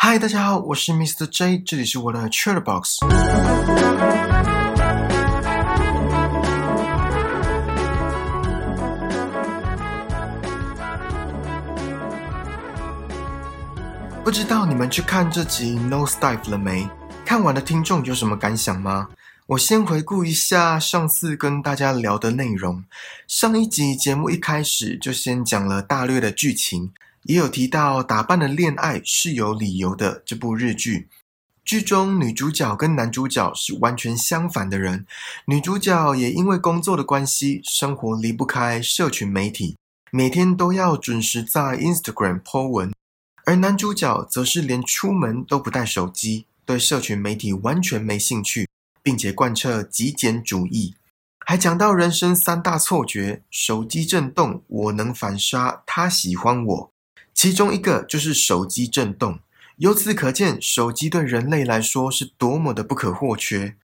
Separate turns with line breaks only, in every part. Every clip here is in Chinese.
嗨，大家好，我是 Mr. J，这里是我的 Chat Box。不知道你们去看这集 No Style 了没？看完的听众有什么感想吗？我先回顾一下上次跟大家聊的内容。上一集节目一开始就先讲了大略的剧情，也有提到打扮的恋爱是有理由的。这部日剧剧中女主角跟男主角是完全相反的人，女主角也因为工作的关系，生活离不开社群媒体，每天都要准时在 Instagram po 文，而男主角则是连出门都不带手机，对社群媒体完全没兴趣。并且贯彻极简主义，还讲到人生三大错觉：手机震动，我能反杀，他喜欢我。其中一个就是手机震动。由此可见，手机对人类来说是多么的不可或缺。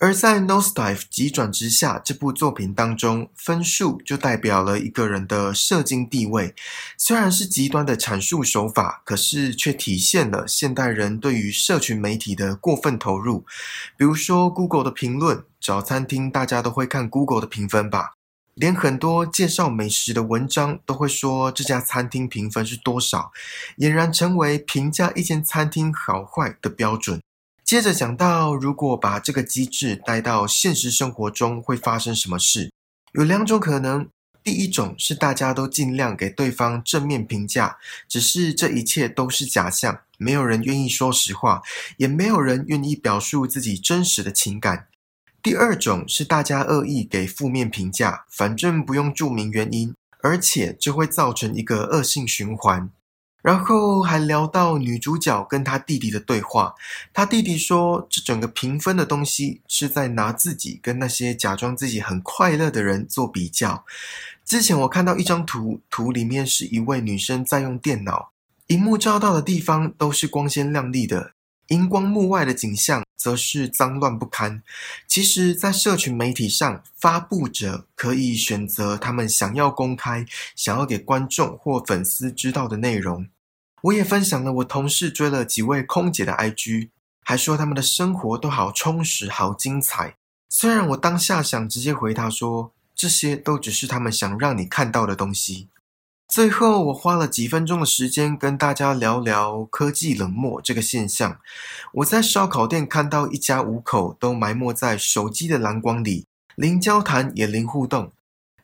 而在《Nosedive 急转直下》这部作品当中，分数就代表了一个人的社经地位。虽然是极端的阐述手法，可是却体现了现代人对于社群媒体的过分投入。比如说，Google 的评论，找餐厅大家都会看 Google 的评分吧？连很多介绍美食的文章都会说这家餐厅评分是多少，俨然成为评价一间餐厅好坏的标准。接着讲到，如果把这个机制带到现实生活中，会发生什么事？有两种可能。第一种是大家都尽量给对方正面评价，只是这一切都是假象，没有人愿意说实话，也没有人愿意表述自己真实的情感。第二种是大家恶意给负面评价，反正不用注明原因，而且就会造成一个恶性循环。然后还聊到女主角跟她弟弟的对话，她弟弟说，这整个评分的东西是在拿自己跟那些假装自己很快乐的人做比较。之前我看到一张图，图里面是一位女生在用电脑，荧幕照到的地方都是光鲜亮丽的。荧光幕外的景象则是脏乱不堪。其实，在社群媒体上，发布者可以选择他们想要公开、想要给观众或粉丝知道的内容。我也分享了我同事追了几位空姐的 IG，还说他们的生活都好充实、好精彩。虽然我当下想直接回他说，这些都只是他们想让你看到的东西。最后，我花了几分钟的时间跟大家聊聊科技冷漠这个现象。我在烧烤店看到一家五口都埋没在手机的蓝光里，零交谈也零互动。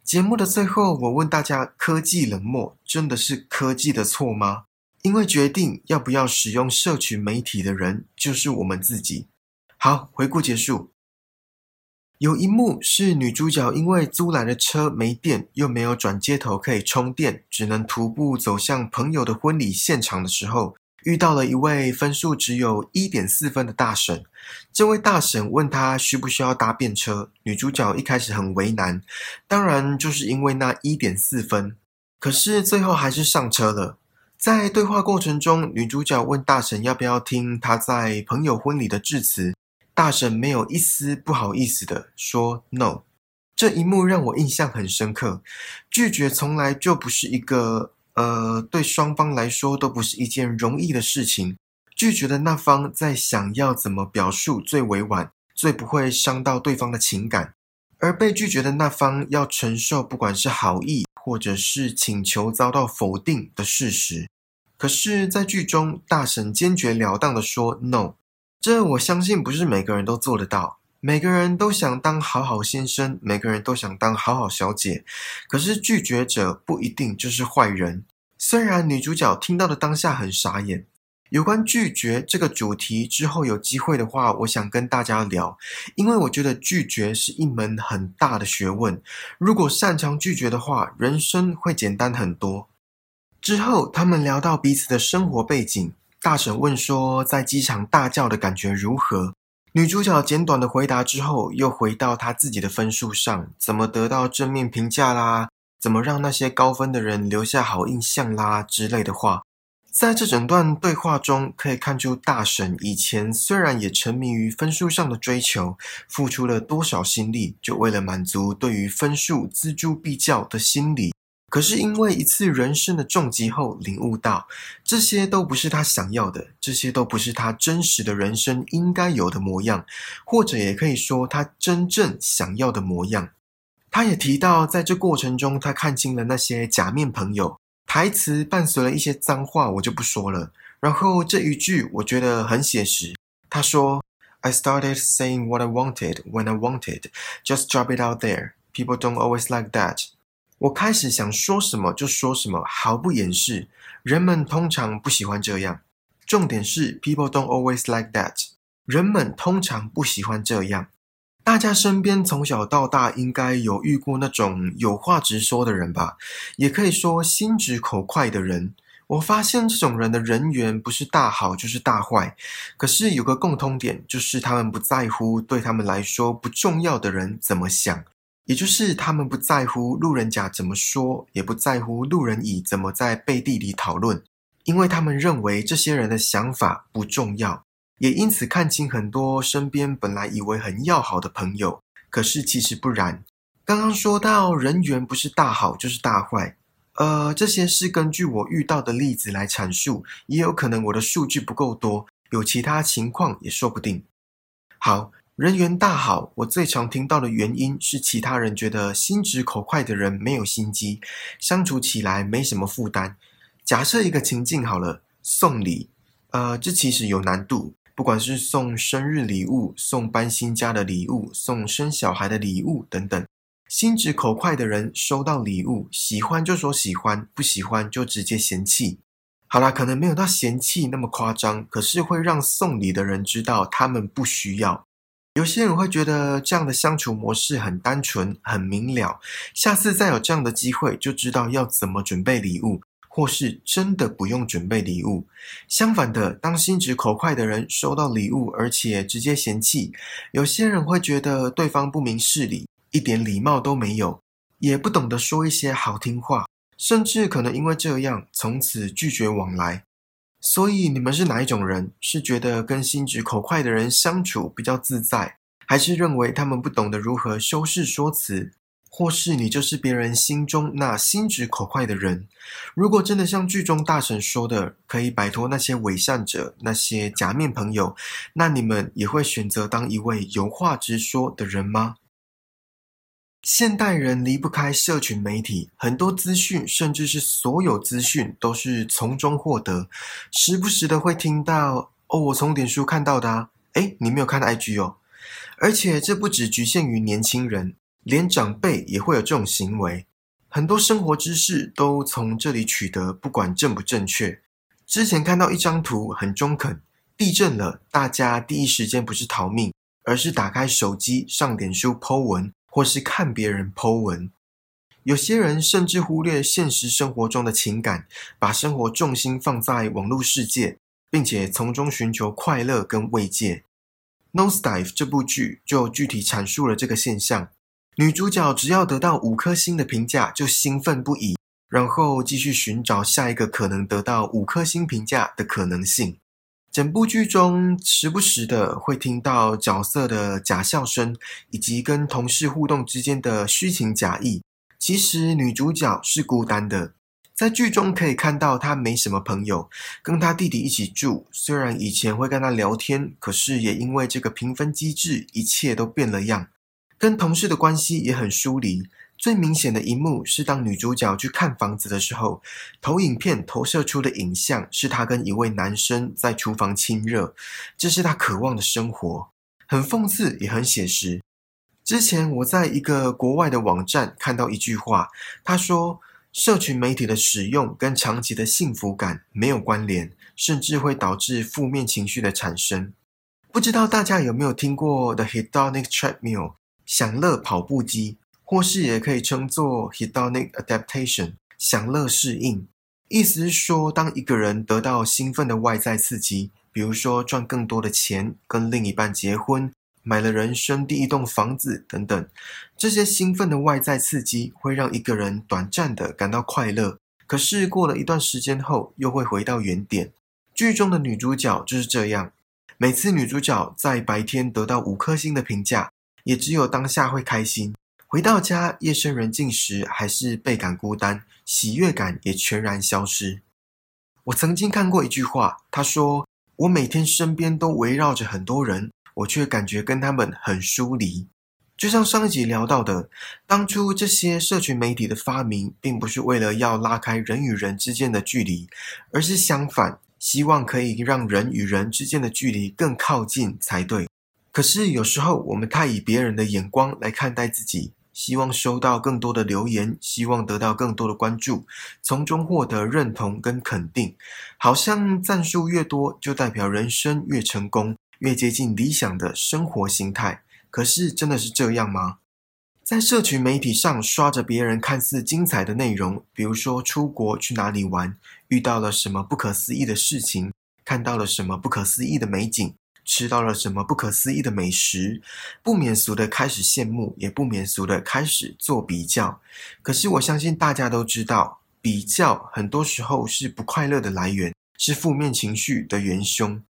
节目的最后，我问大家：科技冷漠真的是科技的错吗？因为决定要不要使用社群媒体的人就是我们自己。好，回顾结束。有一幕是女主角因为租来的车没电，又没有转接头可以充电，只能徒步走向朋友的婚礼现场的时候，遇到了一位分数只有一点四分的大婶。这位大婶问她需不需要搭便车，女主角一开始很为难，当然就是因为那一点四分，可是最后还是上车了。在对话过程中，女主角问大婶要不要听她在朋友婚礼的致辞。大婶没有一丝不好意思的说 “no”，这一幕让我印象很深刻。拒绝从来就不是一个呃，对双方来说都不是一件容易的事情。拒绝的那方在想要怎么表述最委婉、最不会伤到对方的情感，而被拒绝的那方要承受不管是好意或者是请求遭到否定的事实。可是，在剧中，大婶坚决了当的说 “no”。这我相信不是每个人都做得到。每个人都想当好好先生，每个人都想当好好小姐。可是拒绝者不一定就是坏人。虽然女主角听到的当下很傻眼。有关拒绝这个主题，之后有机会的话，我想跟大家聊，因为我觉得拒绝是一门很大的学问。如果擅长拒绝的话，人生会简单很多。之后他们聊到彼此的生活背景。大婶问说：“在机场大叫的感觉如何？”女主角简短的回答之后，又回到她自己的分数上，怎么得到正面评价啦？怎么让那些高分的人留下好印象啦？之类的话，在这整段对话中，可以看出大婶以前虽然也沉迷于分数上的追求，付出了多少心力，就为了满足对于分数锱铢必较的心理。可是因为一次人生的重击后，领悟到这些都不是他想要的，这些都不是他真实的人生应该有的模样，或者也可以说他真正想要的模样。他也提到，在这过程中，他看清了那些假面朋友，台词伴随了一些脏话，我就不说了。然后这一句我觉得很写实，他说：“I started saying what I wanted when I wanted, just drop it out there. People don't always like that.” 我开始想说什么就说什么，毫不掩饰。人们通常不喜欢这样。重点是，people don't always like that。人们通常不喜欢这样。大家身边从小到大应该有遇过那种有话直说的人吧？也可以说心直口快的人。我发现这种人的人缘不是大好就是大坏，可是有个共通点，就是他们不在乎对他们来说不重要的人怎么想。也就是他们不在乎路人甲怎么说，也不在乎路人乙怎么在背地里讨论，因为他们认为这些人的想法不重要，也因此看清很多身边本来以为很要好的朋友，可是其实不然。刚刚说到人缘不是大好就是大坏，呃，这些是根据我遇到的例子来阐述，也有可能我的数据不够多，有其他情况也说不定。好。人缘大好，我最常听到的原因是其他人觉得心直口快的人没有心机，相处起来没什么负担。假设一个情境好了，送礼，呃，这其实有难度。不管是送生日礼物、送搬新家的礼物、送生小孩的礼物等等，心直口快的人收到礼物，喜欢就说喜欢，不喜欢就直接嫌弃。好啦，可能没有到嫌弃那么夸张，可是会让送礼的人知道他们不需要。有些人会觉得这样的相处模式很单纯、很明了，下次再有这样的机会就知道要怎么准备礼物，或是真的不用准备礼物。相反的，当心直口快的人收到礼物，而且直接嫌弃，有些人会觉得对方不明事理，一点礼貌都没有，也不懂得说一些好听话，甚至可能因为这样从此拒绝往来。所以你们是哪一种人？是觉得跟心直口快的人相处比较自在，还是认为他们不懂得如何修饰说辞？或是你就是别人心中那心直口快的人？如果真的像剧中大神说的，可以摆脱那些伪善者、那些假面朋友，那你们也会选择当一位有话直说的人吗？现代人离不开社群媒体，很多资讯，甚至是所有资讯，都是从中获得。时不时的会听到哦，我从脸书看到的啊，诶，你没有看 IG 哦。而且这不只局限于年轻人，连长辈也会有这种行为。很多生活知识都从这里取得，不管正不正确。之前看到一张图很中肯，地震了，大家第一时间不是逃命，而是打开手机上点书 Po 文。或是看别人 Po 文，有些人甚至忽略现实生活中的情感，把生活重心放在网络世界，并且从中寻求快乐跟慰藉。《Nosedive》这部剧就具体阐述了这个现象。女主角只要得到五颗星的评价就兴奋不已，然后继续寻找下一个可能得到五颗星评价的可能性。整部剧中，时不时的会听到角色的假笑声，以及跟同事互动之间的虚情假意。其实女主角是孤单的，在剧中可以看到她没什么朋友，跟她弟弟一起住。虽然以前会跟她聊天，可是也因为这个评分机制，一切都变了样。跟同事的关系也很疏离。最明显的一幕是，当女主角去看房子的时候，投影片投射出的影像是她跟一位男生在厨房亲热，这是她渴望的生活，很讽刺也很写实。之前我在一个国外的网站看到一句话，他说：“社群媒体的使用跟长期的幸福感没有关联，甚至会导致负面情绪的产生。”不知道大家有没有听过 The Hedonic Treadmill 享乐跑步机？或是也可以称作 hedonic adaptation 享乐适应，意思是说，当一个人得到兴奋的外在刺激，比如说赚更多的钱、跟另一半结婚、买了人生第一栋房子等等，这些兴奋的外在刺激会让一个人短暂的感到快乐，可是过了一段时间后，又会回到原点。剧中的女主角就是这样，每次女主角在白天得到五颗星的评价，也只有当下会开心。回到家，夜深人静时，还是倍感孤单，喜悦感也全然消失。我曾经看过一句话，他说：“我每天身边都围绕着很多人，我却感觉跟他们很疏离。”就像上一集聊到的，当初这些社群媒体的发明，并不是为了要拉开人与人之间的距离，而是相反，希望可以让人与人之间的距离更靠近才对。可是有时候，我们太以别人的眼光来看待自己。希望收到更多的留言，希望得到更多的关注，从中获得认同跟肯定，好像赞数越多，就代表人生越成功，越接近理想的生活形态。可是真的是这样吗？在社群媒体上刷着别人看似精彩的内容，比如说出国去哪里玩，遇到了什么不可思议的事情，看到了什么不可思议的美景。吃到了什么不可思议的美食，不免俗的开始羡慕，也不免俗的开始做比较。可是我相信大家都知道，比较很多时候是不快乐的来源，是负面情绪的元凶。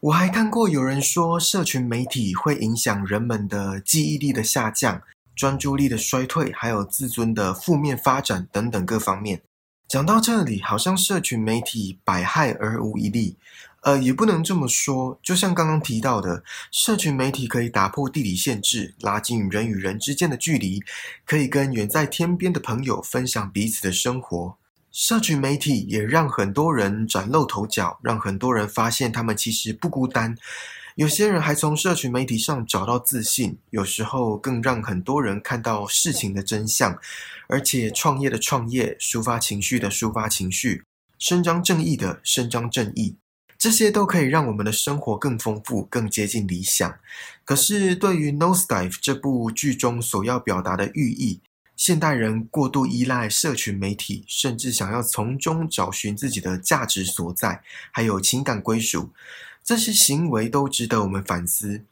我还看过有人说，社群媒体会影响人们的记忆力的下降、专注力的衰退，还有自尊的负面发展等等各方面。讲到这里，好像社群媒体百害而无一利。呃，也不能这么说。就像刚刚提到的，社群媒体可以打破地理限制，拉近人与人之间的距离，可以跟远在天边的朋友分享彼此的生活。社群媒体也让很多人崭露头角，让很多人发现他们其实不孤单。有些人还从社群媒体上找到自信，有时候更让很多人看到事情的真相。而且，创业的创业，抒发情绪的抒发情绪，伸张正义的伸张正义。这些都可以让我们的生活更丰富、更接近理想。可是，对于《Nosedive》这部剧中所要表达的寓意，现代人过度依赖社群媒体，甚至想要从中找寻自己的价值所在，还有情感归属，这些行为都值得我们反思。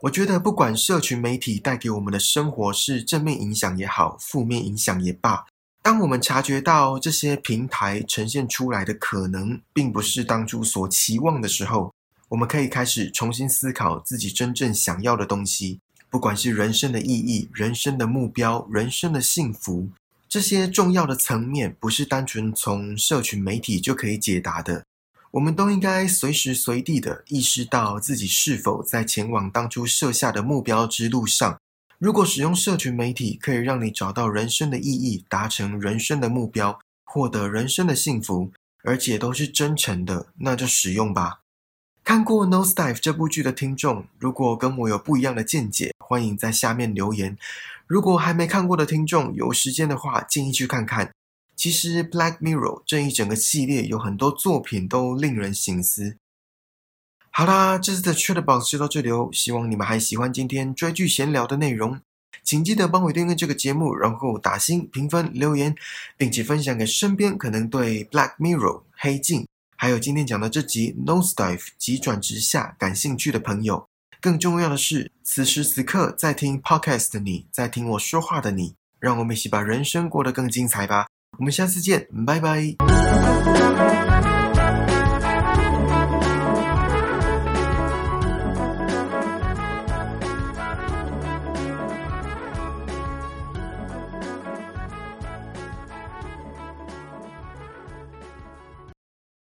我觉得，不管社群媒体带给我们的生活是正面影响也好，负面影响也罢。当我们察觉到这些平台呈现出来的可能，并不是当初所期望的时候，我们可以开始重新思考自己真正想要的东西。不管是人生的意义、人生的目标、人生的幸福，这些重要的层面，不是单纯从社群媒体就可以解答的。我们都应该随时随地的意识到自己是否在前往当初设下的目标之路上。如果使用社群媒体可以让你找到人生的意义，达成人生的目标，获得人生的幸福，而且都是真诚的，那就使用吧。看过《Nosedive》这部剧的听众，如果跟我有不一样的见解，欢迎在下面留言。如果还没看过的听众，有时间的话，建议去看看。其实《Black Mirror》这一整个系列有很多作品都令人醒思。好啦，这次的 Chatbox 就到这里哦。希望你们还喜欢今天追剧闲聊的内容，请记得帮我订阅这个节目，然后打星评分留言，并且分享给身边可能对 Black Mirror 黑镜，还有今天讲的这集 Nosedive 急转直下感兴趣的朋友。更重要的是，此时此刻在听 Podcast 的你，在听我说话的你，让我们一起把人生过得更精彩吧。我们下次见，拜拜。